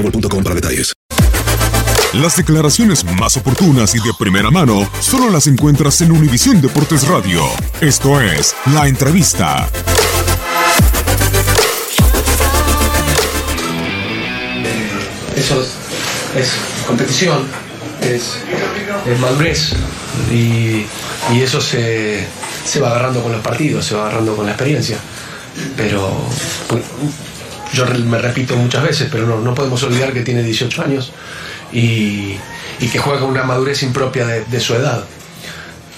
boostmobile.com para detalles. Las declaraciones más oportunas y de primera mano solo las encuentras en Univisión Deportes Radio. Esto es La Entrevista. Eso es, competición, es, es madurez y, y eso se, se va agarrando con los partidos, se va agarrando con la experiencia. Pero yo me repito muchas veces, pero no, no podemos olvidar que tiene 18 años y, y que juega con una madurez impropia de, su edad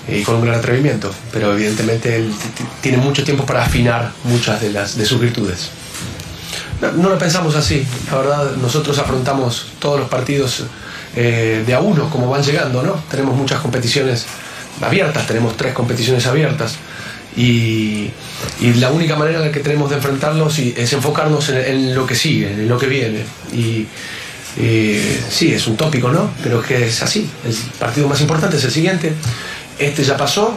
y con un gran atrevimiento. Pero evidentemente tiene mucho tiempo para afinar muchas de, las, de sus virtudes. No, no lo pensamos así. La verdad, nosotros afrontamos todos los partidos eh, de a uno, como van llegando, ¿no? Tenemos muchas competiciones abiertas, tenemos tres competiciones abiertas. Y, la única manera que tenemos de enfrentarlos es enfocarnos en, lo que sigue, en lo que viene. Y sí, es un tópico, ¿no? Pero es que es así. El partido más importante es el siguiente. Este ya pasó,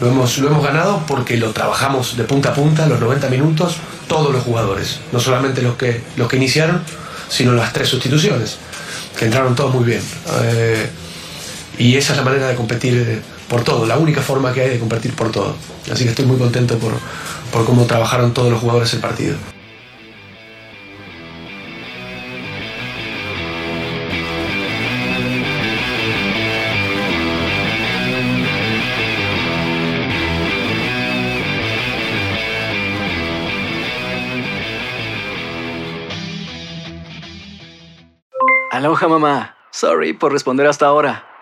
lo hemos, lo hemos ganado porque lo trabajamos de punta a punta, los 90 minutos, todos los jugadores. No solamente los que, los que iniciaron, sino las tres sustituciones, que entraron todos muy bien. Eh, y esa es la manera de competir eh, por todo, la única forma que hay de competir por todo. Así que estoy muy contento por, por cómo trabajaron todos los jugadores el partido. Aloha mamá. Sorry por responder hasta ahora.